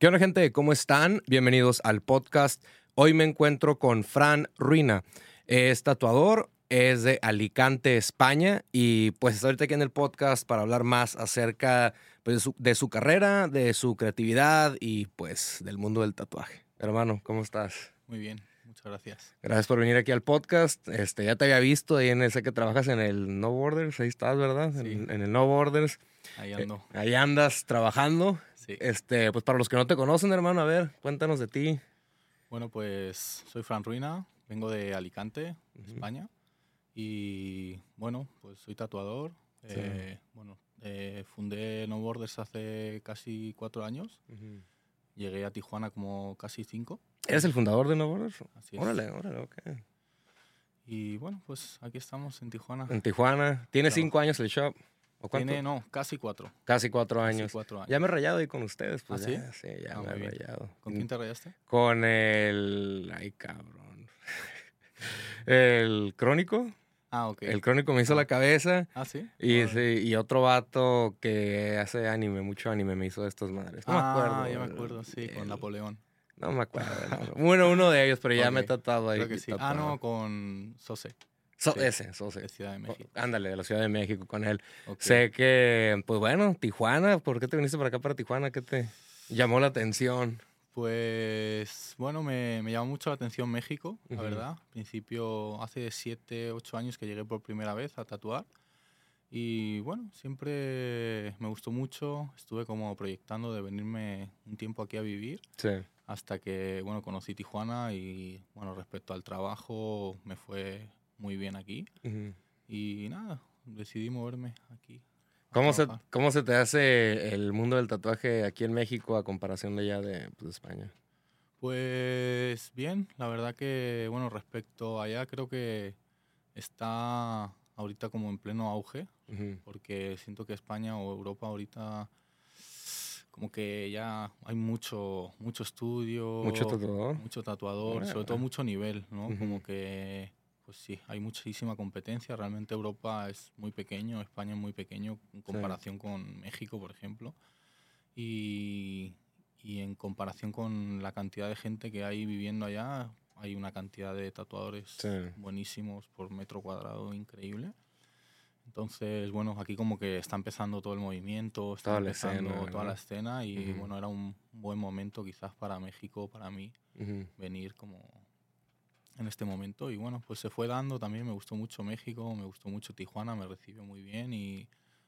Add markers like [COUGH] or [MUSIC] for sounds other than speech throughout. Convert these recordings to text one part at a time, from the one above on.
¿Qué onda, gente? ¿Cómo están? Bienvenidos al podcast. Hoy me encuentro con Fran Ruina. Es tatuador, es de Alicante, España, y pues está ahorita aquí en el podcast para hablar más acerca pues, de, su, de su carrera, de su creatividad y pues del mundo del tatuaje. Hermano, ¿cómo estás? Muy bien, muchas gracias. Gracias por venir aquí al podcast. Este, ya te había visto ahí en ese que trabajas en el No Borders, ahí estás, ¿verdad? Sí. En, en el No Borders. Ahí Eh, ando. ahí andas trabajando. Sí. Este, pues para los que no te conocen, hermano, a ver, cuéntanos de ti. Bueno, pues soy Fran Ruina, vengo de Alicante. España. Y bueno, pues soy tatuador. Sí. Eh, bueno, eh, fundé No Borders hace casi cuatro años. Llegué a Tijuana como casi cinco. ¿Eres el fundador de No Borders? Así es. Órale, órale, ok. Y bueno, pues aquí estamos en Tijuana. En Tijuana. ¿Tiene cinco años el shop? Tiene, no, casi cuatro. Casi cuatro Casi años. cuatro años. Ya me he rayado ahí con ustedes, pues ¿Ah, sí? ya, sí, ya Ah, me he bien. rayado. ¿Con quién te rayaste? Con el... Ay, cabrón. [LAUGHS] el Crónico. Ah, ok. El Crónico me hizo Ah. la cabeza. Ah, sí. Y, sí, y otro vato que hace anime, mucho anime, me hizo estas madres. No ah, me acuerdo. ya me acuerdo, sí, con Napoleón. No me acuerdo. Bueno, uno de ellos, pero ya me he tratado ahí. Creo que sí. Ah, no, con Sose, So- sí. Ese, so- de Ciudad de México. Ándale, de la Ciudad de México con él. Sé que, pues bueno, Tijuana, ¿por qué te viniste para acá, para Tijuana? ¿Qué te llamó la atención? Pues bueno, me, me llamó mucho la atención México, la verdad. Al principio, hace 7, 8 años que llegué por primera vez a tatuar. Y bueno, siempre me gustó mucho. Estuve como proyectando de venirme un tiempo aquí a vivir. Sí. Hasta que, bueno, conocí Tijuana y, bueno, respecto al trabajo, me fue muy bien aquí. Ujú. Y nada, decidí moverme aquí. ¿Cómo se. ¿Cómo se te hace el mundo del tatuaje aquí en México a comparación de allá de pues, España? Pues bien, la verdad que, bueno, respecto allá, creo que está ahorita como en pleno auge, Ujú. porque siento que España o Europa ahorita como que ya hay mucho, mucho estudio, Mucho tatuador. mucho tatuador, sobre Ah. todo mucho nivel, ¿no? Ujú. Como que, pues sí, hay muchísima competencia. Realmente Europa es muy pequeño, España es muy pequeño en comparación con México, por ejemplo. Y, y en comparación con la cantidad de gente que hay viviendo allá, hay una cantidad de tatuadores Sí. buenísimos por metro cuadrado increíble. Entonces, bueno, aquí como que está empezando todo el movimiento, está Toda la empezando escena, toda la ¿verdad? escena y Ujú. bueno, era un buen momento quizás para México, para mí, Ujú. venir como en este momento. Y bueno, pues se fue dando también, me gustó mucho México, me gustó mucho Tijuana, me recibió muy bien y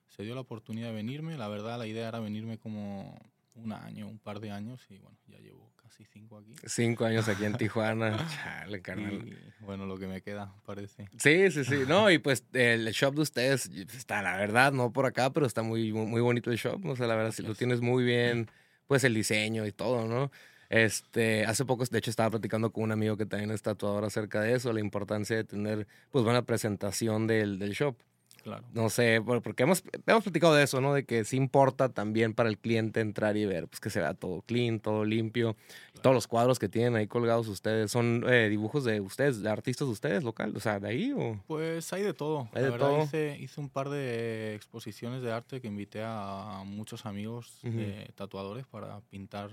se dio la oportunidad de venirme. La verdad, la idea era venirme como un año, un par de años y bueno, ya llevo casi cinco aquí. Cinco años aquí en [LAUGHS] Tijuana. Chale, carnal. Y bueno, lo que me queda, parece. Sí, sí, sí. No, y pues el shop de ustedes está, la verdad, no por acá, pero está muy, muy bonito el shop. O sea, la verdad, si lo tienes muy bien, pues el diseño y todo, ¿no? Este, hace poco, de hecho, estaba platicando con un amigo que también es tatuador acerca de eso, la importancia de tener, pues, buena presentación del, del shop. Claro. No sé, por- porque hemos, hemos platicado de eso, ¿no? De que sí importa también para el cliente entrar y ver, pues, que se vea todo clean, todo limpio. Todos los cuadros que tienen ahí colgados ustedes, ¿son eh, dibujos de ustedes, de artistas de ustedes, local? O sea, ¿de ahí o...? Pues hay de todo. Hay la de verdad, todo. Hice, hice un par de exposiciones de arte que invité a muchos amigos Ujú. eh, tatuadores para pintar.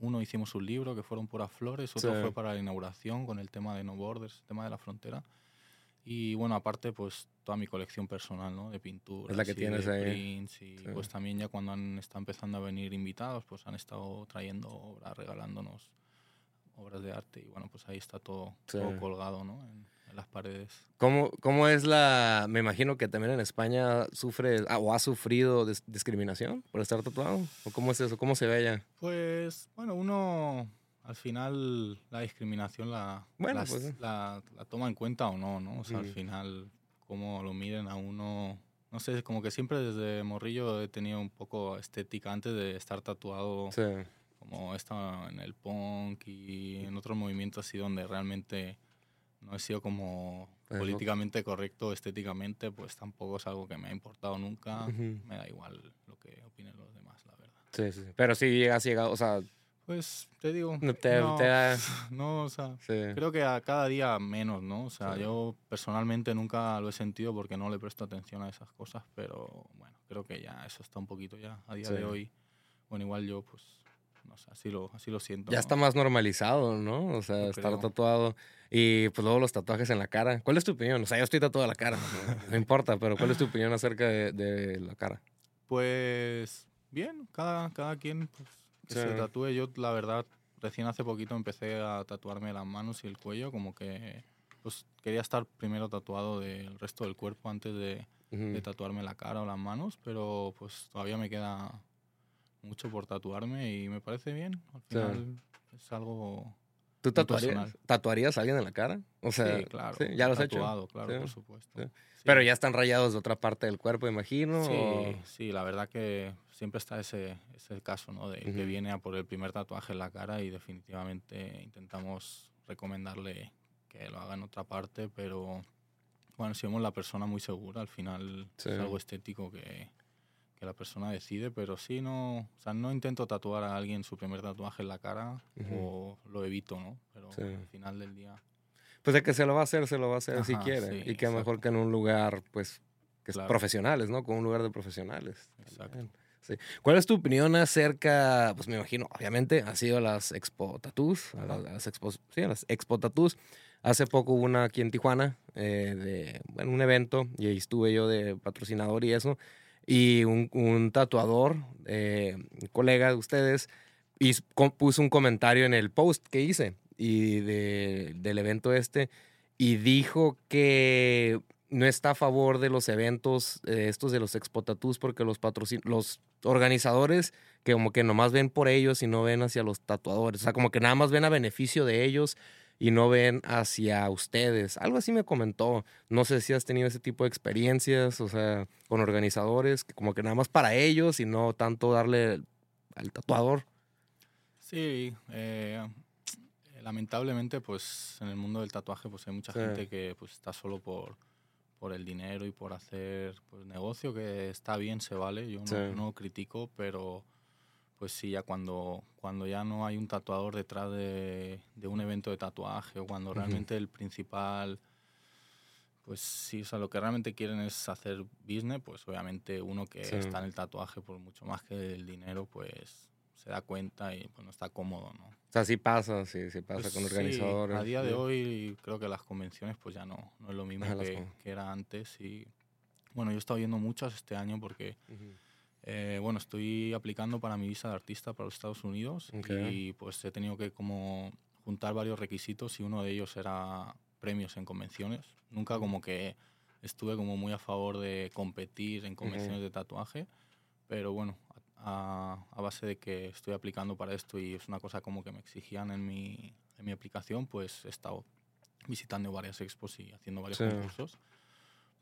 Uno hicimos un libro que fueron puras flores, otro Sí. fue para la inauguración con el tema de No Borders, el tema de la frontera. Y bueno, aparte, pues toda mi colección personal, ¿no? De pinturas. Es la que y tienes de ahí. prints y Sí. pues también ya cuando han estado empezando a venir invitados, pues han estado trayendo obras, regalándonos obras de arte. Y bueno, pues ahí está todo, Sí. todo colgado, ¿no? En, en las paredes. ¿Cómo, ¿Cómo es la...? Me imagino que también en España sufre ah, o ha sufrido dis- discriminación por estar tatuado. ¿O cómo es eso? ¿Cómo se ve allá? Pues, bueno, uno al final la discriminación la, Bueno, las- pues, la, la toma en cuenta o no, ¿no? O sea, al final, cómo lo miren a uno. No sé, como que siempre desde morrillo he tenido un poco estética antes de estar tatuado, Sí. como he estado en el punk y en otros movimientos así donde realmente no he sido como políticamente correcto estéticamente, pues tampoco es algo que me ha importado nunca. Me da igual lo que opinen los demás, la verdad. Sí, sí. sí. Pero sí llegas llegado, o sea, Pues te digo, No te- no, te da- [LAUGHS] no, o sea, sí. creo que a cada día menos, ¿no? O sea, Sí. yo personalmente nunca lo he sentido porque no le presto atención a esas cosas, pero bueno, creo que ya eso está un poquito ya a día Sí. de hoy. Bueno, igual yo pues no sé, así lo, así lo siento. Ya está más normalizado, ¿no? O sea, estar tatuado. Y pues luego los tatuajes en la cara. ¿Cuál es tu opinión? O sea, yo estoy tatuado en la cara, no, importa, pero ¿cuál es tu opinión acerca de, la cara? Pues bien, cada, cada quien pues, que se tatúe. Yo, la verdad, recién hace poquito empecé a tatuarme las manos y el cuello, como que pues quería estar primero tatuado del resto del cuerpo antes de, de tatuarme la cara o las manos, pero pues todavía me queda mucho por tatuarme y me parece bien. Al final es algo ¿Tú tatuarías, tatuarías a alguien en la cara? O sea, sí, claro. ¿Ya lo has tatuado, claro, por supuesto. Pero ya están rayados de otra parte del cuerpo, imagino. Sí, sí, la verdad que siempre está ese, ese caso, ¿no? De que viene a por el primer tatuaje en la cara y definitivamente intentamos recomendarle que lo haga en otra parte, pero bueno, si vemos la persona muy segura, al final es algo estético que, que la persona decide, pero sí no, o sea, no intento tatuar a alguien su primer tatuaje en la cara o lo evito, ¿no? Pero al final del día. Pues de que se lo va a hacer, se lo va a hacer si quiere. y que mejor que en un lugar, pues, que es profesionales, ¿no? Con un lugar de profesionales. Exacto. Sí. ¿Cuál es tu opinión acerca, pues me imagino, obviamente, ha sido las Expo Tattoos, las, expo, sí, las Expo Tattoos. Hace poco hubo una aquí en Tijuana, eh, de, bueno, un evento, y ahí estuve yo de patrocinador y eso y un, tatuador, eh, un colega de ustedes, puso un comentario en el post que hice y del evento este y dijo que no está a favor de los eventos eh, estos de los Expo porque los los organizadores que como que nomás ven por ellos y no ven hacia los tatuadores, o sea, como que nada más ven a beneficio de ellos y no ven hacia ustedes. Algo así me comentó. No sé si has tenido ese tipo de experiencias, o sea, con organizadores, como que nada más para ellos y no tanto darle al tatuador. Sí, eh, [TSK] lamentablemente, pues en el mundo del tatuaje, pues hay mucha gente que pues está solo por, por el dinero y por hacer pues, negocio, que está bien, se vale. Yo no, no critico, pero pues sí, ya cuando, cuando ya no hay un tatuador detrás de, de un evento de tatuaje o cuando realmente el principal, pues sí, o sea, lo que realmente quieren es hacer business, pues obviamente uno que está en el tatuaje por mucho más que el dinero, pues se da cuenta y pues no está cómodo, ¿no? O sea, sí pasa, sí, sí pasa pues con organizadores. a día de hoy creo que las convenciones pues ya no, no es lo mismo que, que, era antes y bueno, yo he estado viendo muchas este año porque... Eh, bueno, estoy aplicando para mi visa de artista para los Estados Unidos y pues he tenido que como juntar varios requisitos y uno de ellos era premios en convenciones. Nunca como que estuve como muy a favor de competir en convenciones de tatuaje, pero bueno, a, base de que estoy aplicando para esto y es una cosa como que me exigían en mi, en mi aplicación, pues he estado visitando varias expos y haciendo varios concursos.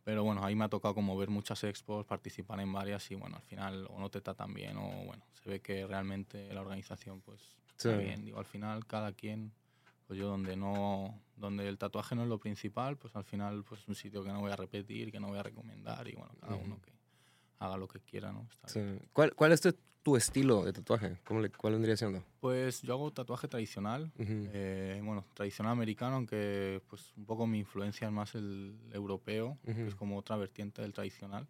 Pero bueno, ahí me ha tocado como ver muchas expos, participar en varias y bueno, al final o no te tratan bien o bueno, se ve que realmente la organización pues está bien. Digo, al final cada quien, pues yo donde no, donde el tatuaje no es lo principal, pues al final pues es un sitio que no voy a repetir, que no voy a recomendar y bueno, cada uno que haga lo que quiera, ¿no? ¿Cuál, ¿Cuál, es tu, estilo de tatuaje? ¿Cómo le, ¿Cuál vendría siendo? Pues yo hago tatuaje tradicional, eh, bueno, tradicional americano, aunque pues un poco mi influencia es más el europeo, que es como otra vertiente del tradicional.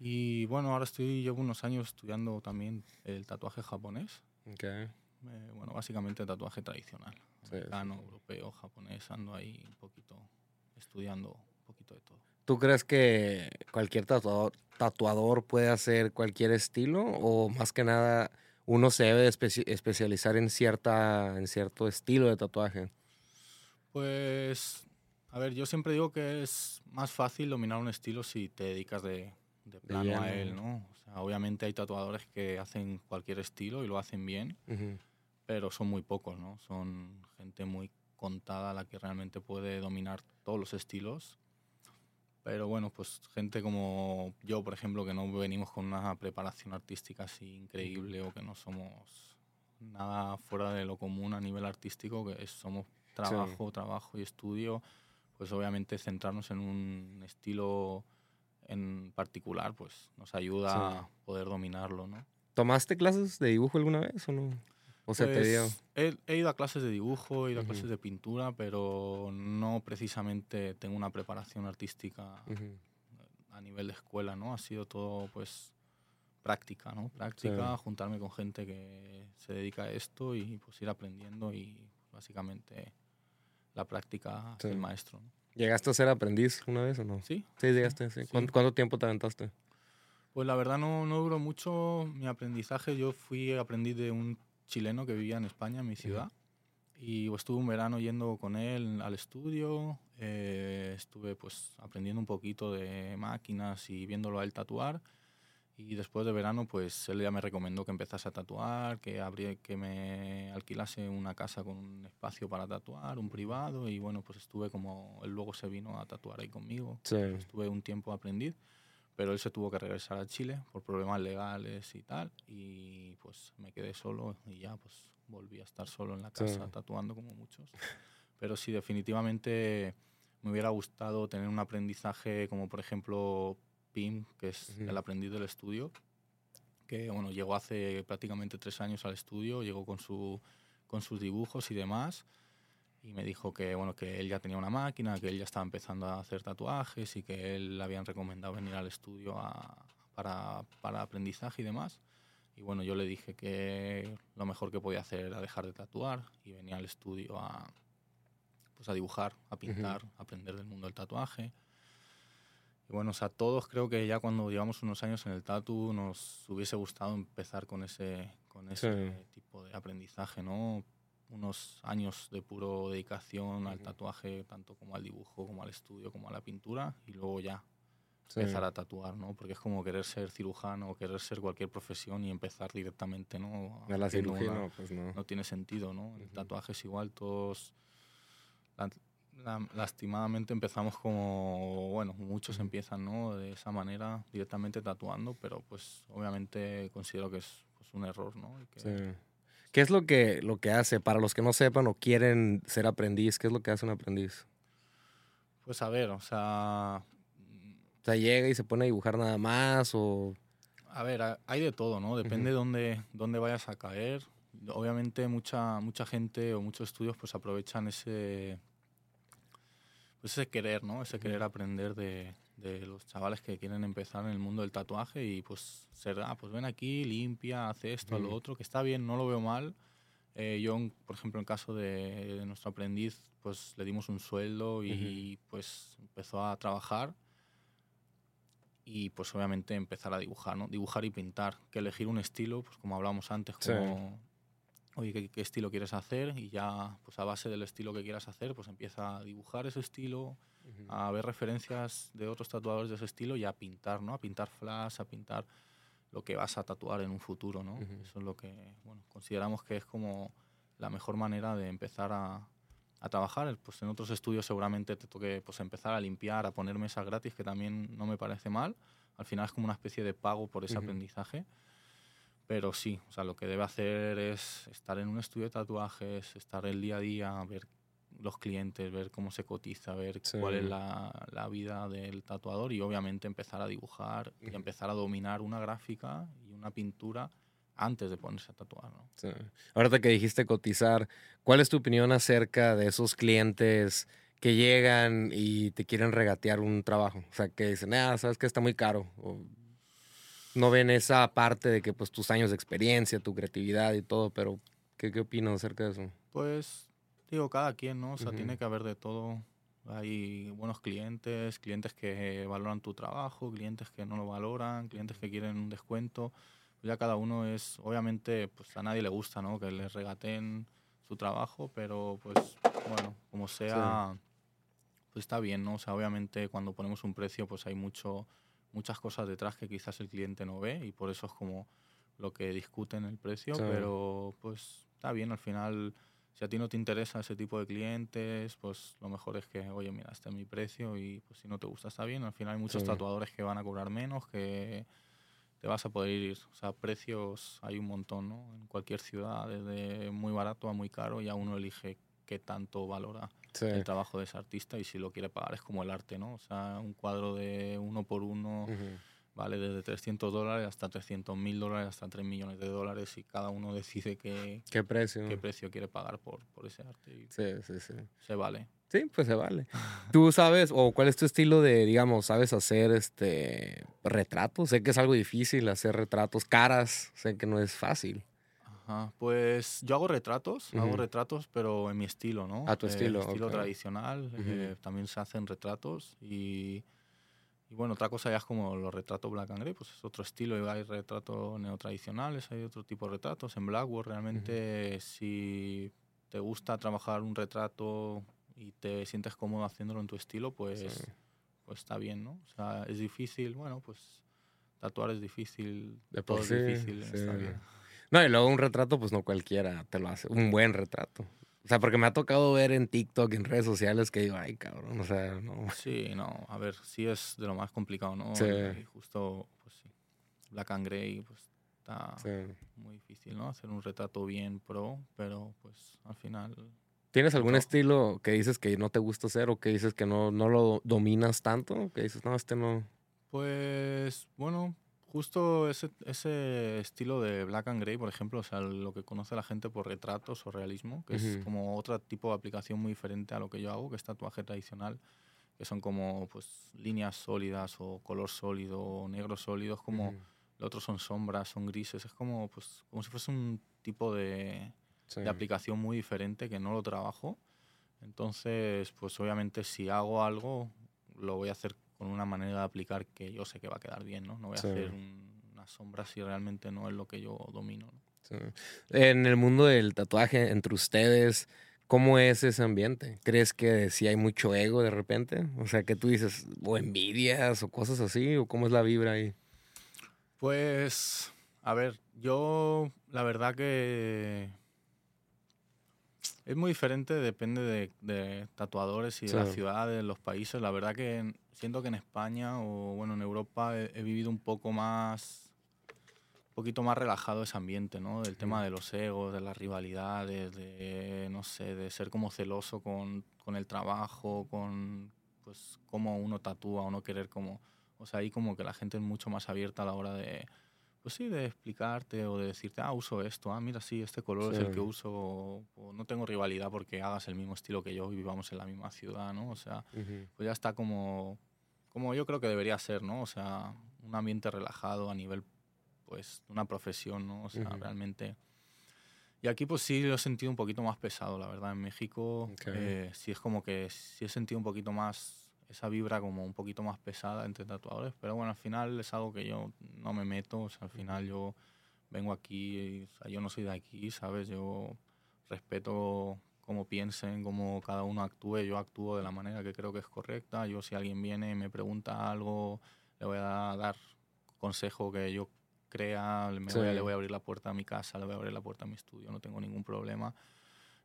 Y bueno, ahora estoy, llevo unos años estudiando también el tatuaje japonés. Okay. Eh, bueno, básicamente tatuaje tradicional. americano, europeo, japonés, ando ahí un poquito estudiando un poquito de todo. ¿Tú crees que cualquier tatuador, puede hacer cualquier estilo o más que nada uno se debe especializar en, cierta, en cierto estilo de tatuaje? Pues, a ver, yo siempre digo que es más fácil dominar un estilo si te dedicas de, plano a él, ¿no? O sea, obviamente hay tatuadores que hacen cualquier estilo y lo hacen bien, pero son muy pocos, ¿no? Son gente muy contada la que realmente puede dominar todos los estilos pero bueno, pues gente como yo, por ejemplo, que no venimos con una preparación artística así increíble o que no somos nada fuera de lo común a nivel artístico, que somos trabajo, trabajo y estudio, pues obviamente centrarnos en un estilo en particular, pues nos ayuda a poder dominarlo, ¿no? ¿Tomaste clases de dibujo alguna vez o no? ¿O te pues, He, ido a clases de dibujo, he ido a clases de pintura, pero no precisamente tengo una preparación artística a nivel de escuela, ¿no? Ha sido todo, pues, práctica, ¿no? Práctica, juntarme con gente que se dedica a esto y pues ir aprendiendo y básicamente la práctica el maestro. ¿Llegaste a ser aprendiz una vez o no? Sí. Sí, llegaste, sí. ¿Cuánto, tiempo te aventaste? Pues la verdad no, no duró mucho mi aprendizaje. Yo fui aprendiz de un chileno que vivía en España, en mi ciudad. Y estuve un verano yendo con él al estudio. Eh, estuve pues aprendiendo un poquito de máquinas y viéndolo a él tatuar. Y después de verano, pues él ya me recomendó que empezase a tatuar, que, abrí, que me alquilase una casa con un espacio para tatuar, un privado. Y bueno, pues estuve como, él luego se vino a tatuar ahí conmigo. Estuve un tiempo aprendiz, pero él se tuvo que regresar a Chile por problemas legales y tal. Y pues me quedé solo y ya pues volví a estar solo en la casa tatuando como muchos. Pero sí, definitivamente me hubiera gustado tener un aprendizaje como por ejemplo que es el aprendiz del estudio, que bueno, llegó hace prácticamente tres años al estudio, llegó con, su, con sus dibujos y demás, y me dijo que, bueno, que él ya tenía una máquina, que él ya estaba empezando a hacer tatuajes y que él le habían recomendado venir al estudio para, para aprendizaje y demás. Y bueno, yo le dije que lo mejor que podía hacer era dejar de tatuar y venir al estudio a, pues a dibujar, a pintar, a aprender del mundo del tatuaje. Y bueno, o sea, todos creo que ya cuando llevamos unos años en el tatu nos hubiese gustado empezar con ese, con ese tipo de aprendizaje, ¿no? Unos años de puro dedicación al tatuaje, tanto como al dibujo, como al estudio, como a la pintura, y luego ya empezar a tatuar, ¿no? Porque es como querer ser cirujano o querer ser cualquier profesión y empezar directamente, ¿no? A la cirugía, no, pues no. No tiene sentido, ¿no? El tatuaje es igual, todos lastimadamente empezamos como, bueno, muchos empiezan, ¿no? De esa manera, directamente tatuando, pero pues obviamente considero que es pues, un error, ¿no? Sí. ¿Qué es lo que, lo que hace? Para los que no sepan o quieren ser aprendiz, ¿qué es lo que hace un aprendiz? Pues a ver, o sea... Sea, llega y se pone a dibujar nada más o... A ver, hay de todo, ¿no? Depende de dónde, dónde vayas a caer. Obviamente mucha, mucha gente o muchos estudios pues aprovechan ese pues ese querer, ¿no? Ese querer aprender de, de, los chavales que quieren empezar en el mundo del tatuaje y pues ser, ah, pues ven aquí, limpia, hace esto, lo otro, que está bien, no lo veo mal. Eh, yo, por ejemplo, en caso de, nuestro aprendiz, pues le dimos un sueldo y pues empezó a trabajar y pues obviamente empezar a dibujar, ¿no? Dibujar y pintar, que elegir un estilo, pues como hablábamos antes, como oye, ¿qué, estilo quieres hacer? Y ya, pues a base del estilo que quieras hacer, pues empieza a dibujar ese estilo, a ver referencias de otros tatuadores de ese estilo y a pintar, ¿no? A pintar flash, a pintar lo que vas a tatuar en un futuro, ¿no? Eso es lo que, bueno, consideramos que es como la mejor manera de empezar a, a trabajar. Pues en otros estudios seguramente te toque pues, empezar a limpiar, a poner mesas gratis, que también no me parece mal. Al final es como una especie de pago por ese aprendizaje. Pero sí, o sea, lo que debe hacer es estar en un estudio de tatuajes, estar el día a día, ver los clientes, ver cómo se cotiza, ver cuál es la, la, vida del tatuador y obviamente empezar a dibujar y empezar a dominar una gráfica y una pintura antes de ponerse a tatuar. ¿no? Sí. Ahorita que dijiste cotizar, ¿cuál es tu opinión acerca de esos clientes que llegan y te quieren regatear un trabajo? O sea, que dicen, ah, sabes que está muy caro. O, no ven esa parte de que pues tus años de experiencia, tu creatividad y todo, pero ¿qué, qué opinas acerca de eso? Pues digo, cada quien, ¿no? O sea, tiene que haber de todo. Hay buenos clientes, clientes que valoran tu trabajo, clientes que no lo valoran, clientes que quieren un descuento. Ya cada uno es, obviamente, pues a nadie le gusta, ¿no? Que les regaten su trabajo, pero pues bueno, como sea, pues está bien, ¿no? O sea, obviamente cuando ponemos un precio, pues hay mucho muchas cosas detrás que quizás el cliente no ve y por eso es como lo que discuten el precio, pero pues está bien, al final si a ti no te interesa ese tipo de clientes, pues lo mejor es que, oye, mira, este es mi precio y pues si no te gusta está bien, al final hay muchos tatuadores que van a cobrar menos, que te vas a poder ir, o sea, precios hay un montón, ¿no? En cualquier ciudad, desde muy barato a muy caro, ya uno elige qué tanto valora el trabajo de ese artista y si lo quiere pagar es como el arte, ¿no? O sea, un cuadro de uno por uno vale desde 300 dólares hasta 300 mil dólares, hasta 3 millones de dólares y cada uno decide qué, ¿Qué precio? qué precio quiere pagar por, por ese arte. Y Sí, sí, sí. se vale. Sí, pues se vale. ¿Tú sabes, o cuál es tu estilo de, digamos, sabes hacer este retratos? Sé que es algo difícil hacer retratos, caras, sé que no es fácil. Ajá, Pues yo hago retratos, hago retratos, pero en mi estilo, ¿no? A tu Eh, estilo, estilo tradicional. eh, también se hacen retratos y, y bueno, otra cosa ya es como los retratos Black and Grey, pues es otro estilo. y Hay retratos neotradicionales, hay otro tipo de retratos. En Blackboard realmente si te gusta trabajar un retrato y te sientes cómodo haciéndolo en tu estilo, pues, Sí. pues está bien, ¿no? O sea, es difícil, bueno, pues tatuar es difícil, De todo por es sí, difícil, sí. está bien. No, y luego un retrato, pues no cualquiera te lo hace. Un buen retrato. O sea, porque me ha tocado ver en TikTok, en redes sociales, que digo, ay, cabrón, o sea, no. Sí, no, a ver, sí es de lo más complicado, ¿no? Sí. Y justo, pues sí, Black and Grey, pues está Sí. muy difícil, ¿no? Hacer un retrato bien pro, pero pues al final, ¿Tienes algún No. estilo que dices que no te gusta hacer o que dices que no, no lo dominas tanto? Que dices, no, este no. pues bueno, justo ese, ese estilo de Black and Grey, por ejemplo, o sea, lo que conoce la gente por retratos o realismo, que es Ujú. como otro tipo de aplicación muy diferente a lo que yo hago, que es tatuaje tradicional, que son como pues líneas sólidas o color sólido o negro sólido, es como... Ujú. Lo otro son sombras, son grises. Es como, pues, como si fuese un tipo de, Sí. de aplicación muy diferente que no lo trabajo. Entonces, pues obviamente si hago algo, lo voy a hacer con una manera de aplicar que yo sé que va a quedar bien, ¿no? No voy a Sí. hacer un- una sombra si realmente no es lo que yo domino. ¿no? Sí. En el mundo del tatuaje, entre ustedes, ¿cómo es ese ambiente? ¿Crees que si hay mucho ego de repente? O sea, que tú dices, o envidias o cosas así, o cómo es la vibra ahí. Pues, a ver, yo la verdad que es muy diferente, depende de, de tatuadores y de las ciudades, los países. La verdad que en- siento que en España o bueno, en Europa he, he vivido un poco más, un poquito más relajado ese ambiente, ¿no? Del tema de los egos, de las rivalidades, de, no sé, de ser como celoso con, con el trabajo, con, pues, cómo uno tatúa o no querer como... O sea, ahí como que la gente es mucho más abierta a la hora de, pues sí, de explicarte o de decirte, ah, uso esto, ah, mira, sí, este color es el que uso, o, o no tengo rivalidad porque hagas el mismo estilo que yo y vivamos en la misma ciudad, ¿no? O sea, pues ya está como, como yo creo que debería ser, ¿no? O sea, un ambiente relajado a nivel, pues, una profesión, ¿no? O sea, realmente... Y aquí pues sí lo he sentido un poquito más pesado, la verdad. En México eh, sí es como que sí he sentido un poquito más esa vibra como un poquito más pesada entre tatuadores, pero bueno, al final es algo que yo no me meto, o sea, al final yo vengo aquí, y, o sea, yo no soy de aquí, ¿sabes? Yo respeto cómo piensen, cómo cada uno actúe, yo actúo de la manera que creo que es correcta, yo si alguien viene y me pregunta algo, le voy a dar consejo que yo crea, me voy a- Sí. le voy a abrir la puerta a mi casa, le voy a abrir la puerta a mi estudio, no tengo ningún problema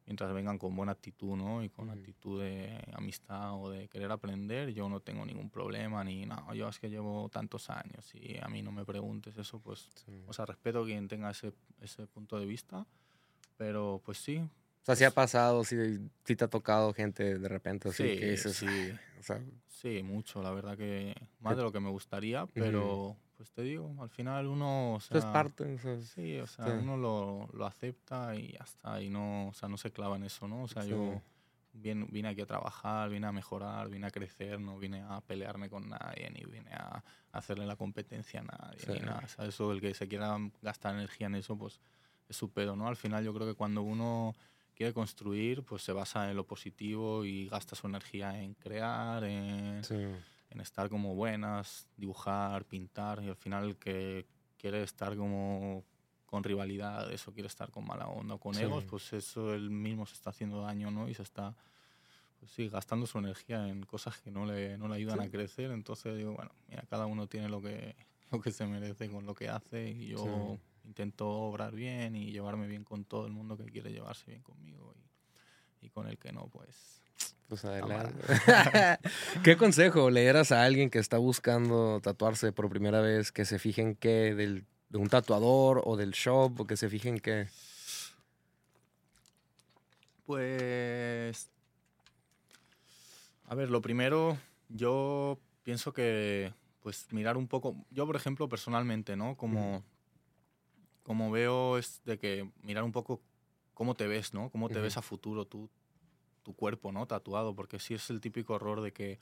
mientras vengan con buena actitud, ¿no? Y con Ujú. actitud de amistad o de querer aprender, yo no tengo ningún problema, ni no, yo es que llevo tantos años y a mí no me preguntes eso, pues, Sí. o sea, respeto a quien tenga ese, ese punto de vista, pero pues sí. O sea, sí ha pasado, sí, sí te ha tocado gente de repente así Sí, que dices, sí. "Ay", o sea, Sí, mucho, la verdad que más de lo que me gustaría, pero pues te digo, al final uno, o eso es sea, parte, o sea, Sí, o sea, Sí. uno lo, lo acepta y ya está, y no, o sea, no se clava en eso, ¿no? O sea, Sí. yo vine, vine aquí a trabajar, vine a mejorar, vine a crecer, no vine a pelearme con nadie, ni vine a hacerle la competencia a nadie, Sí. ni nada. O sea, eso, el que se quiera gastar energía en eso, pues es su pedo, ¿no? Al final yo creo que cuando uno quiere construir, pues se basa en lo positivo y gasta su energía en crear, en, sí. En estar como buenas, dibujar, pintar, y al final el que quiere estar como con rivalidades o quiere estar con mala onda o con Sí. egos, pues eso él mismo se está haciendo daño, ¿no? Y se está, pues sí, gastando su energía en cosas que no le, no le ayudan Sí. a crecer. Entonces digo, bueno, mira, cada uno tiene lo que, lo que se merece con lo que hace y yo Sí. intento obrar bien y llevarme bien con todo el mundo que quiere llevarse bien conmigo y, con el que no, pues Pues adelante. [LAUGHS] ¿Qué consejo le dieras a alguien que está buscando tatuarse por primera vez? Que se fijen qué del, de un tatuador o del shop, o que se fijen qué. Pues. A ver, lo primero, yo pienso que pues mirar un poco, yo por ejemplo personalmente, ¿no? Como, como veo es de que mirar un poco cómo te ves, ¿no? Cómo te ves a futuro tú, tu cuerpo, ¿no? Tatuado, porque sí es el típico error de que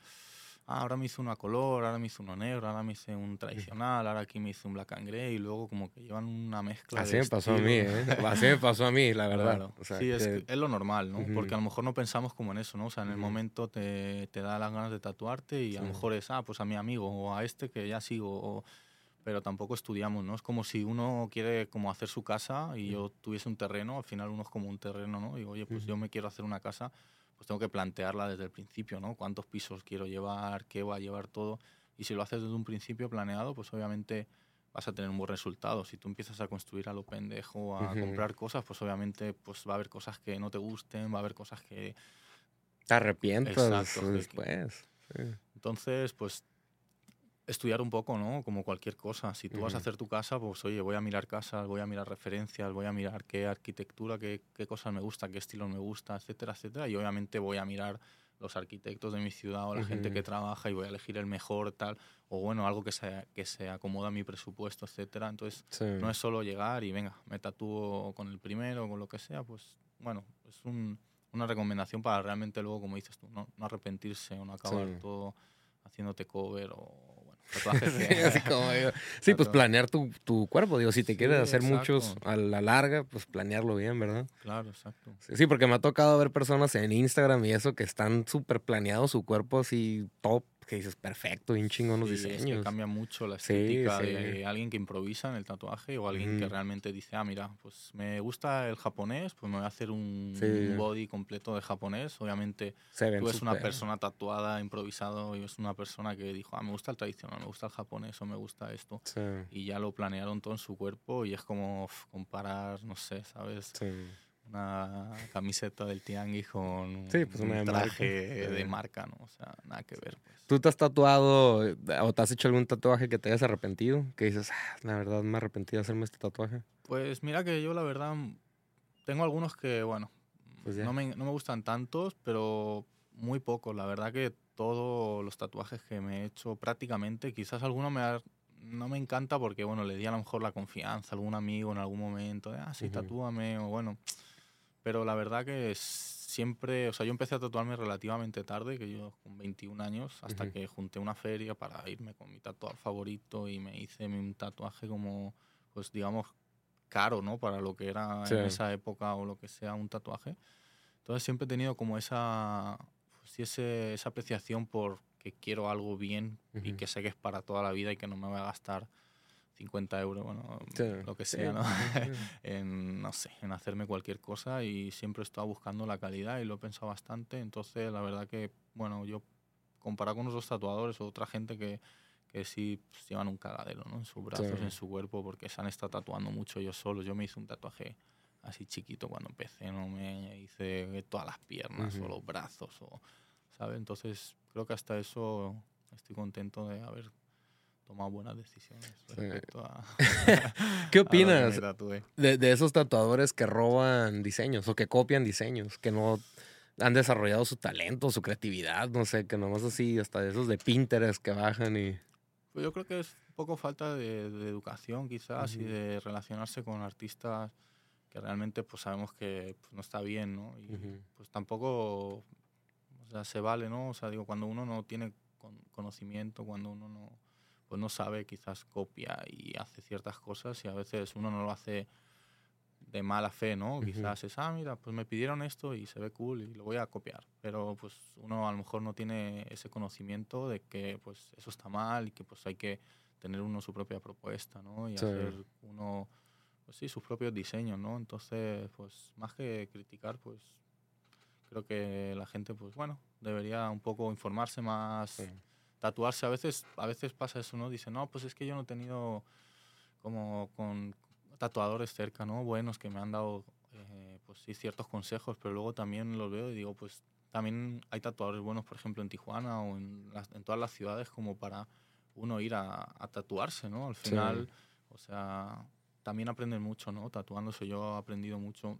ah, ahora me hice una color, ahora me hice uno negro, ahora me hice un tradicional, ahora aquí me hice un black and grey y luego como que llevan una mezcla. Así me pasó a mí, ¿eh? Así me pasó a mí, la verdad. sí, es, es, lo normal, ¿no? Porque a lo mejor no pensamos como en eso, ¿no? O sea, en el momento te, te, da las ganas de tatuarte y a lo mejor es, ah, pues a mi amigo o a este que ya sigo, pero tampoco estudiamos, ¿no? Es como si uno quiere como hacer su casa y yo tuviese un terreno, al final uno es como un terreno, ¿no? Y oye, pues yo me quiero hacer una casa pues tengo que plantearla desde el principio, ¿no? ¿Cuántos pisos quiero llevar? ¿Qué va a llevar todo? Y si lo haces desde un principio planeado, pues obviamente vas a tener un buen resultado. Si tú empiezas a construir a lo pendejo, a comprar cosas, pues obviamente pues va a haber cosas que no te gusten, va a haber cosas que... Te arrepientas después. Entonces, pues estudiar un poco, ¿no? Como cualquier cosa. Si tú vas a hacer tu casa, pues oye, voy a mirar casas, voy a mirar referencias, voy a mirar qué arquitectura, qué, qué cosas me gusta, qué estilo me gusta, etcétera, etcétera. Y obviamente voy a mirar los arquitectos de mi ciudad o la gente que trabaja y voy a elegir el mejor tal o bueno algo que se, que se acomoda a mi presupuesto etcétera entonces no es solo llegar y venga me tatúo con el primero o con lo que sea pues bueno es un, una recomendación para realmente luego como dices tú no, no arrepentirse o no acabar todo haciéndote cover o [LAUGHS] sí, pues planear tu, tu, cuerpo. Digo, si te quieres hacer muchos a la larga, pues planearlo bien, ¿verdad? Claro, exacto. Sí, porque me ha tocado ver personas en Instagram y eso que están súper planeados su cuerpo así top que dices, perfecto, bien chingón los diseños. Es cambia mucho la estética de alguien que improvisa en el tatuaje o alguien que realmente dice, ah, mira, pues me gusta el japonés, pues me voy a hacer un, body completo de japonés. Obviamente tú eres una persona tatuada, improvisado, y es una persona que dijo, ah, me gusta el tradicional, me gusta el japonés o me gusta esto. Y ya lo planearon todo en su cuerpo y es como comparar, no sé, ¿sabes? Una camiseta del Tianguis con pues un traje de marca, ¿no? O sea, nada que ver. Pues. ¿Tú te has tatuado o te has hecho algún tatuaje que te hayas arrepentido? Que dices, ah, la verdad me arrepentí de hacerme este tatuaje. Pues mira que yo la verdad tengo algunos que, bueno, pues no, me, no me gustan tantos, pero muy pocos. La verdad que todos los tatuajes que me he hecho prácticamente, quizás alguno me no me encanta porque, bueno, le di a lo mejor la confianza a algún amigo en algún momento, de, ah, sí, tatúame, o bueno, pero la verdad que siempre, o sea, yo empecé a tatuarme relativamente tarde, que yo con 21 años, hasta que junté una feria para irme con mi tatuador favorito y me hice un tatuaje como, pues digamos, caro, ¿no? Para lo que era en esa época o lo que sea un tatuaje. Entonces siempre he tenido como esa, pues, ese, esa apreciación por que quiero algo bien y que sé que es para toda la vida y que no me voy a gastar 50 euros, bueno, lo que sea, ¿no? [LAUGHS] en, no sé, en hacerme cualquier cosa y siempre he estado buscando la calidad y lo he pensado bastante. Entonces, la verdad que, bueno, yo comparado con otros tatuadores o otra gente que, que sí pues, llevan un cagadero, ¿no? En sus brazos, en su cuerpo, porque se han estado tatuando mucho ellos solos. Yo me hice un tatuaje así chiquito cuando empecé, no me hice todas las piernas o los brazos, o, ¿sabes? Entonces, creo que hasta eso estoy contento de haber tomado buenas decisiones respecto a... [LAUGHS] ¿Qué opinas de, de, esos tatuadores que roban diseños o que copian diseños, que no han desarrollado su talento, su creatividad, no sé, que nomás así, hasta de esos de Pinterest que bajan y... Pues yo creo que es un poco falta de, educación quizás y de relacionarse con artistas que realmente pues sabemos que pues, no está bien, ¿no? Y pues tampoco, o sea, se vale, ¿no? O sea, digo, cuando uno no tiene conocimiento, cuando uno no pues no sabe, quizás copia y hace ciertas cosas y a veces uno no lo hace de mala fe, ¿no? Quizás es, ah, mira, pues me pidieron esto y se ve cool y lo voy a copiar. Pero pues uno a lo mejor no tiene ese conocimiento de que pues eso está mal y que pues hay que tener uno su propia propuesta, ¿no? Y hacer uno, pues sí, sus propios diseños, ¿no? Entonces, pues más que criticar, pues creo que la gente, pues bueno, debería un poco informarse más tatuarse. A veces, a veces pasa eso, ¿no? Dice, no, pues es que yo no he tenido como con tatuadores cerca, ¿no? Buenos que me han dado, eh, pues sí, ciertos consejos, pero luego también los veo y digo, pues también hay tatuadores buenos, por ejemplo, en Tijuana o en, en todas las ciudades como para uno ir a, tatuarse, ¿no? Al final, o sea, también aprenden mucho, ¿no? Tatuándose. Yo he aprendido mucho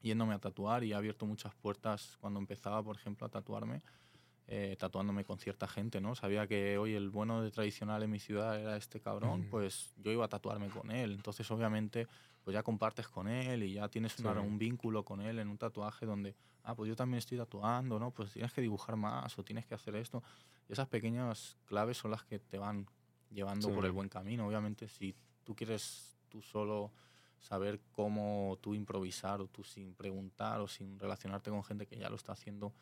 yéndome a tatuar y he abierto muchas puertas cuando empezaba, por ejemplo, a tatuarme eh, tatuándome con cierta gente, ¿no? Sabía que hoy el bueno de tradicional en mi ciudad era este cabrón, pues yo iba a tatuarme con él. Entonces, obviamente, pues ya compartes con él y ya tienes un vínculo con él en un tatuaje donde, ah, pues yo también estoy tatuando, ¿no? Pues tienes que dibujar más o tienes que hacer esto. Y esas pequeñas claves son las que te van llevando por el buen camino. Obviamente, si tú quieres tú solo saber cómo tú improvisar o tú sin preguntar o sin relacionarte con gente que ya lo está haciendo,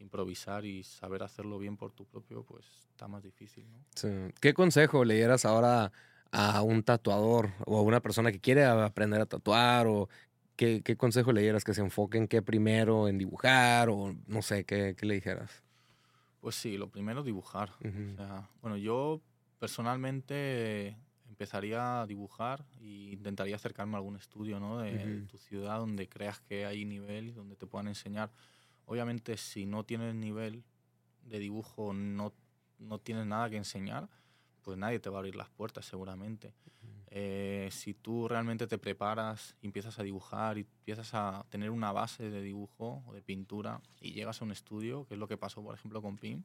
improvisar y saber hacerlo bien por tu propio, pues está más difícil, ¿no? Sí. ¿Qué consejo le dieras ahora a un tatuador o a una persona que quiere aprender a tatuar o qué, qué consejo le dieras que se enfoque en qué primero, en dibujar o no sé, qué, qué le dijeras? Pues sí, lo primero dibujar. o sea, bueno, yo personalmente empezaría a dibujar e intentaría acercarme a algún estudio ¿no? de tu ciudad donde creas que hay nivel y donde te puedan enseñar Obviamente, si no tienes nivel de dibujo, no, no tienes nada que enseñar, pues nadie te va a abrir las puertas seguramente. Eh, si tú realmente te preparas y empiezas a dibujar y empiezas a tener una base de dibujo o de pintura y llegas a un estudio, que es lo que pasó por ejemplo con Pim,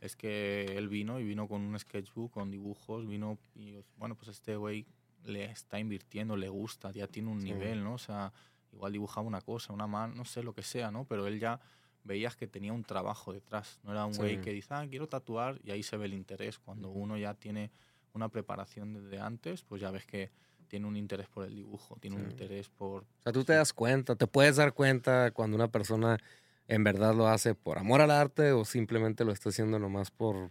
es que él vino y vino con un sketchbook, con dibujos, vino y bueno, pues este güey le está invirtiendo, le gusta, ya tiene un nivel, ¿no? O sea, igual dibujaba una cosa, una mano, no sé, lo que sea, ¿no? Pero él ya veías que tenía un trabajo detrás. No era un güey que dice, ah, quiero tatuar y ahí se ve el interés. Cuando uno ya tiene una preparación desde antes, pues ya ves que tiene un interés por el dibujo, tiene un interés por... O sea, tú te das cuenta, te puedes dar cuenta cuando una persona en verdad lo hace por amor al arte o simplemente lo está haciendo nomás por...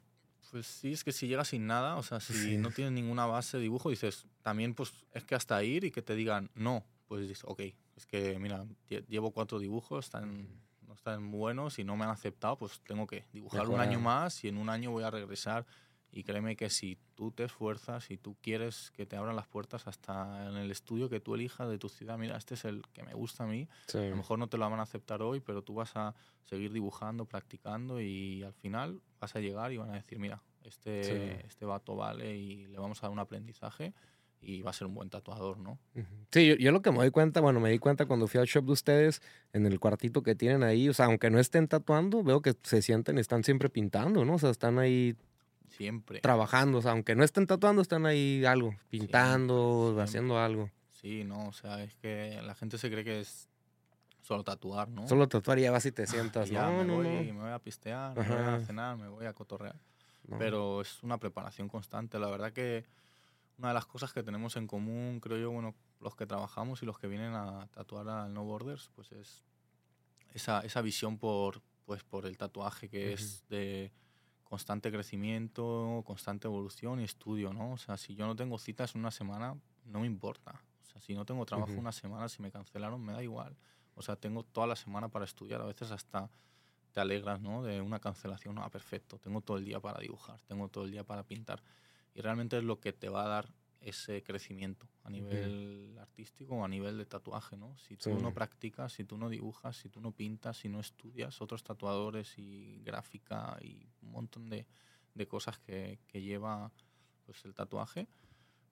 Pues sí, es que si llegas sin nada, o sea, si no tienes ninguna base de dibujo, dices, también pues es que hasta ir y que te digan no, pues dices, ok, es que mira, llevo cuatro dibujos, están no están buenos y no me han aceptado, pues tengo que dibujar un año más y en un año voy a regresar. Y créeme que si tú te esfuerzas, y tú quieres que te abran las puertas hasta en el estudio que tú elijas de tu ciudad, mira, este es el que me gusta a mí, a lo mejor no te lo van a aceptar hoy, pero tú vas a seguir dibujando, practicando y al final vas a llegar y van a decir, mira, este, este vato vale y le vamos a dar un aprendizaje y va a ser un buen tatuador, ¿no? Sí, yo, lo que me doy cuenta, bueno, me di cuenta cuando fui al shop de ustedes, en el cuartito que tienen ahí, o sea, aunque no estén tatuando, veo que se sienten, están siempre pintando, ¿no? O sea, están ahí siempre trabajando, o sea, aunque no estén tatuando, están ahí algo, pintando, haciendo algo. Sí, no, o sea, es que la gente se cree que es solo tatuar, ¿no? Solo tatuar y ya vas y te sientas, ya, no, me voy, me voy a pistear, me voy a cenar, me voy a cotorrear. Pero es una preparación constante, la verdad que una de las cosas que tenemos en común, creo yo, bueno, los que trabajamos y los que vienen a tatuar al No Borders, pues es esa, esa visión por, pues, por el tatuaje que es de constante crecimiento, constante evolución y estudio, ¿no? O sea, si yo no tengo citas en una semana, no me importa. O sea, si no tengo trabajo una semana, si me cancelaron, me da igual. O sea, tengo toda la semana para estudiar, a veces hasta te alegras, ¿no? De una cancelación, ah, perfecto, tengo todo el día para dibujar, tengo todo el día para pintar y realmente es lo que te va a dar ese crecimiento a nivel artístico o a nivel de tatuaje, ¿no? Si tú no practicas, si tú no dibujas, si tú no pintas, si no estudias otros tatuadores y gráfica y un montón de, de cosas que, que, lleva pues, el tatuaje,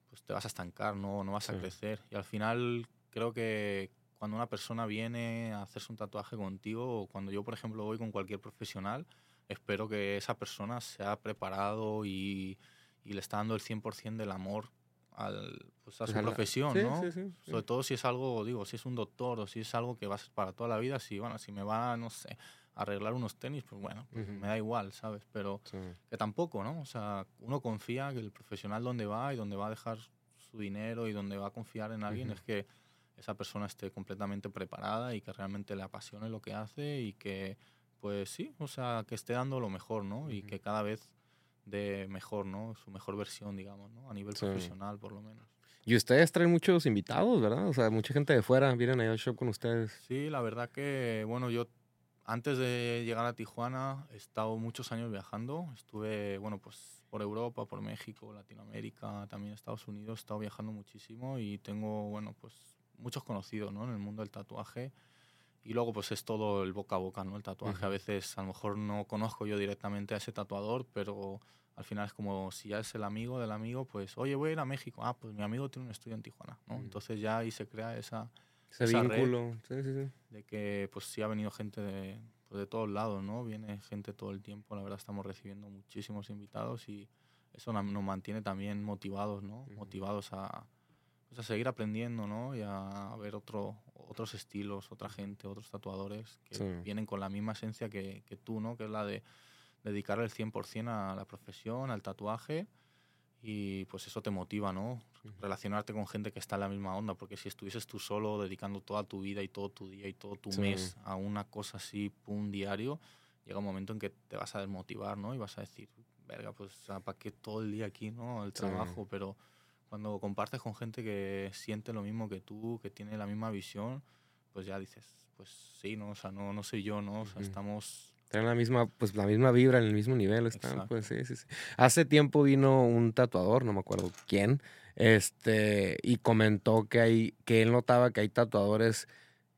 pues te vas a estancar, no, no vas a crecer. Y al final creo que cuando una persona viene a hacerse un tatuaje contigo o cuando yo, por ejemplo, voy con cualquier profesional, espero que esa persona se ha preparado y y le está dando el 100% del amor al, pues, a su profesión, ¿no? Sobre todo si es algo, digo, si es un doctor o si es algo que va a ser para toda la vida, si, bueno, si me va, no sé, a arreglar unos tenis, pues bueno, pues me da igual, ¿sabes? Pero que tampoco, ¿no? O sea, uno confía que el profesional donde va y donde va a dejar su dinero y donde va a confiar en alguien es que esa persona esté completamente preparada y que realmente le apasione lo que hace y que, pues sí, o sea, que esté dando lo mejor, ¿no? Y que cada vez de mejor, ¿no? Su mejor versión, digamos, ¿no? A nivel profesional, por lo menos. Y ustedes traen muchos invitados, ¿verdad? O sea, mucha gente de fuera vienen ahí al show con ustedes. Sí, la verdad que, bueno, yo antes de llegar a Tijuana he estado muchos años viajando. Estuve, bueno, pues por Europa, por México, Latinoamérica, también Estados Unidos. He estado viajando muchísimo y tengo, bueno, pues muchos conocidos, ¿no? En el mundo del tatuaje. Y luego pues es todo el boca a boca, ¿no? El tatuaje. A veces a lo mejor no conozco yo directamente a ese tatuador, pero al final es como si ya es el amigo del amigo, pues, oye, voy a ir a México. Ah, pues mi amigo tiene un estudio en Tijuana, ¿no? Entonces ya ahí se crea esa, ese vínculo. Sí, sí, sí. De que pues sí ha venido gente de, pues de todos lados, ¿no? Viene gente todo el tiempo, la verdad estamos recibiendo muchísimos invitados y eso nos mantiene también motivados, ¿no? Motivados a, pues a seguir aprendiendo, ¿no? Y a ver otro, otros estilos, otra gente, otros tatuadores que vienen con la misma esencia que, que, tú, ¿no? Que es la de dedicar el 100% a la profesión, al tatuaje y pues eso te motiva, ¿no? Relacionarte con gente que está en la misma onda, porque si estuvieses tú solo dedicando toda tu vida y todo tu día y todo tu mes a una cosa así, pum, diario, llega un momento en que te vas a desmotivar, ¿no? Y vas a decir, verga, pues ¿para qué todo el día aquí, ¿no? El trabajo, pero cuando compartes con gente que siente lo mismo que tú, que tiene la misma visión, pues ya dices, pues sí, ¿no? O sea, no, no soy yo, ¿no? O sea, estamos tienen la misma, pues la misma vibra, en el mismo nivel están, pues sí, sí, sí. Hace tiempo vino un tatuador, no me acuerdo quién, este, y comentó que hay, que él notaba que hay tatuadores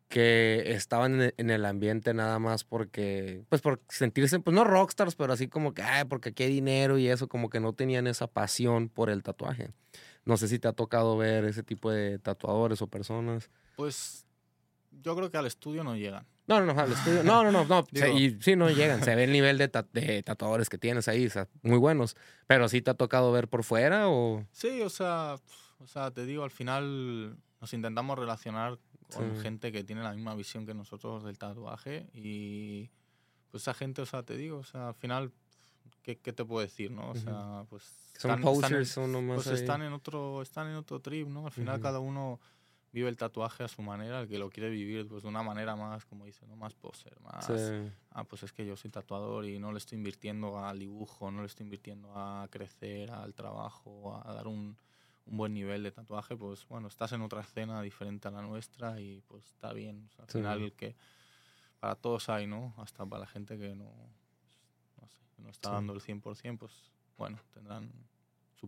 que estaban en el ambiente nada más porque, pues por sentirse, pues no rockstars, pero así como que, ay, porque aquí hay dinero y eso, como que no tenían esa pasión por el tatuaje. No sé si te ha tocado ver ese tipo de tatuadores o personas. Pues yo creo que al estudio no llegan. No, no, no, al estudio. No, no, no. no [LAUGHS] y sí, no llegan. Se ve el nivel de, [LAUGHS] de, tatuadores que tienes ahí, o sea, muy buenos. Pero sí te ha tocado ver por fuera o. Sí, o sea, o sea, te digo, al final nos intentamos relacionar con gente que tiene la misma visión que nosotros del tatuaje y pues esa gente, o sea, te digo, o sea, al final, ¿qué, qué te puedo decir, no? O sea, pues. Son posers, son nomás. Pues están en otro, están en otro trip, ¿no? Al final cada uno vive el tatuaje a su manera, el que lo quiere vivir pues, de una manera más, como dice, ¿no? más poser, más, ah, pues es que yo soy tatuador y no le estoy invirtiendo al dibujo, no le estoy invirtiendo a crecer, al trabajo, a dar un, un buen nivel de tatuaje, pues bueno, estás en otra escena diferente a la nuestra y pues está bien. al final que para todos hay, ¿no? Hasta para la gente que no, no, está dando el 100%, pues bueno, tendrán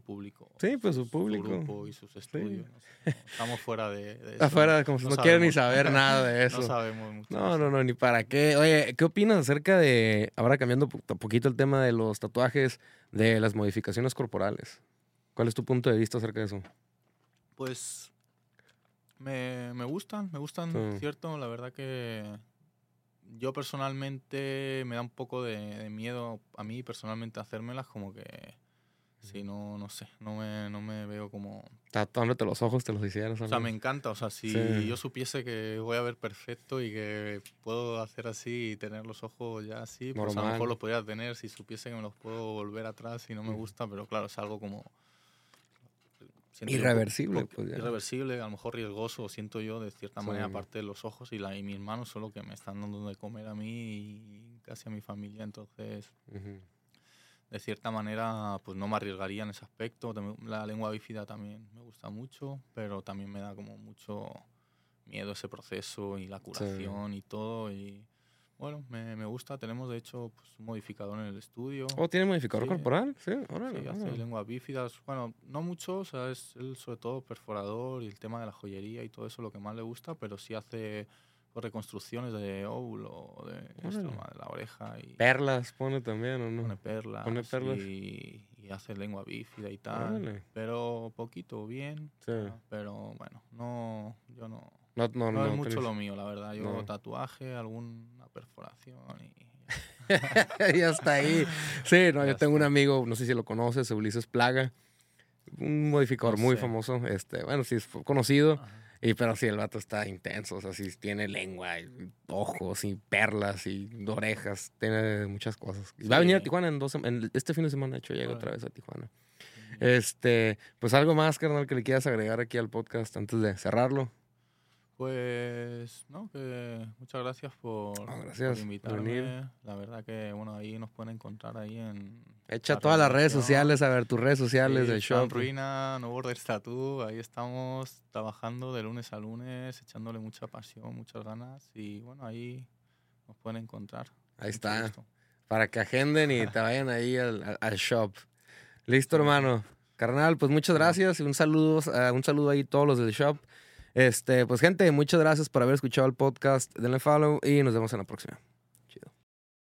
público. Sí, pues su público. Su grupo y sus estudios. estamos fuera de, Afuera, como no, no quieren ni saber nada de [LAUGHS] eso. no sabemos mucho. No, no, no, ni para qué. Oye, ¿qué opinas acerca de, ahora cambiando un poquito el tema de los tatuajes, de las modificaciones corporales? ¿Cuál es tu punto de vista acerca de eso? Pues me, me gustan, me gustan, cierto. La verdad que yo personalmente me da un poco de, de miedo a mí personalmente hacérmelas, como que Sí, no, no sé, no me, no me veo como... Tatuándote los ojos, te los hicieras. O sea, me encanta, o sea, si yo supiese que voy a ver perfecto y que puedo hacer así y tener los ojos ya así, pues a lo mejor los podría tener si supiese que me los puedo volver atrás y no me gusta, pero claro, es algo como... Irreversible. pues irreversible, a lo mejor riesgoso, siento yo de cierta manera, aparte de los ojos y, la, y mis manos, solo que me están dando de comer a mí y casi a mi familia, entonces de cierta manera, pues no me arriesgaría en ese aspecto. La lengua bífida también me gusta mucho, pero también me da como mucho miedo ese proceso y la curación y todo. Y bueno, me, me, gusta. Tenemos de hecho pues, un modificador en el estudio. ¿Oh, tiene modificador corporal? Sí, ahora sí, hace lenguas bífidas. Bueno, no mucho, o sea, es él sobre todo perforador y el tema de la joyería y todo eso lo que más le gusta, pero sí hace reconstrucciones de óvulo, de, de la oreja. Y perlas pone también, ¿o no? Pone perlas. Pone perlas. Y, hace lengua bífida y tal. Pero poquito bien. Sí. Pero bueno, no, yo no. No, no, no, es mucho lo mío, la verdad. Yo tatuaje, alguna perforación y. [LAUGHS] ya está ahí. Sí, no, yo tengo un amigo, no sé si lo conoces, Ulises Plaga, un modificador muy famoso. Este, bueno, sí es conocido. Y pero sí, el vato está intenso, o sea, sí tiene lengua, y ojos y perlas y orejas, tiene muchas cosas. Va a venir a Tijuana en dos en este fin de semana, de hecho, llega otra vez a Tijuana. Este, pues algo más, carnal, que le quieras agregar aquí al podcast antes de cerrarlo. Pues, no, que muchas gracias por, invitarme. La verdad que, bueno, ahí nos pueden encontrar ahí en... Echa todas las redes sociales, a ver tus redes sociales del show. Ruina, No Border Tattoo, ahí estamos trabajando de lunes a lunes, echándole mucha pasión, muchas ganas y, bueno, ahí nos pueden encontrar. Ahí está, para que agenden y te vayan ahí al, al shop. Listo, hermano. Carnal, pues muchas gracias y un saludo, uh, un saludo ahí a todos los del shop. Este, pues gente, muchas gracias por haber escuchado el podcast. Denle follow y nos vemos en la próxima.